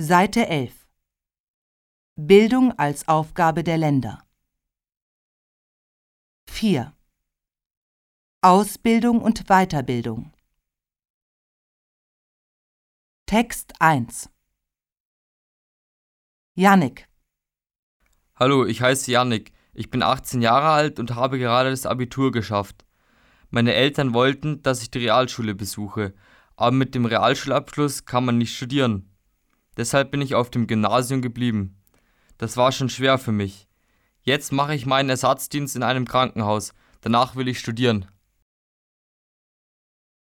Seite 11 Bildung als Aufgabe der Länder 4 Ausbildung und Weiterbildung Text 1 Jannik Hallo, ich heiße Jannik. Ich bin 18 Jahre alt und habe gerade das Abitur geschafft. Meine Eltern wollten, dass ich die Realschule besuche, aber mit dem Realschulabschluss kann man nicht studieren. Deshalb bin ich auf dem Gymnasium geblieben. Das war schon schwer für mich. Jetzt mache ich meinen Ersatzdienst in einem Krankenhaus. Danach will ich studieren.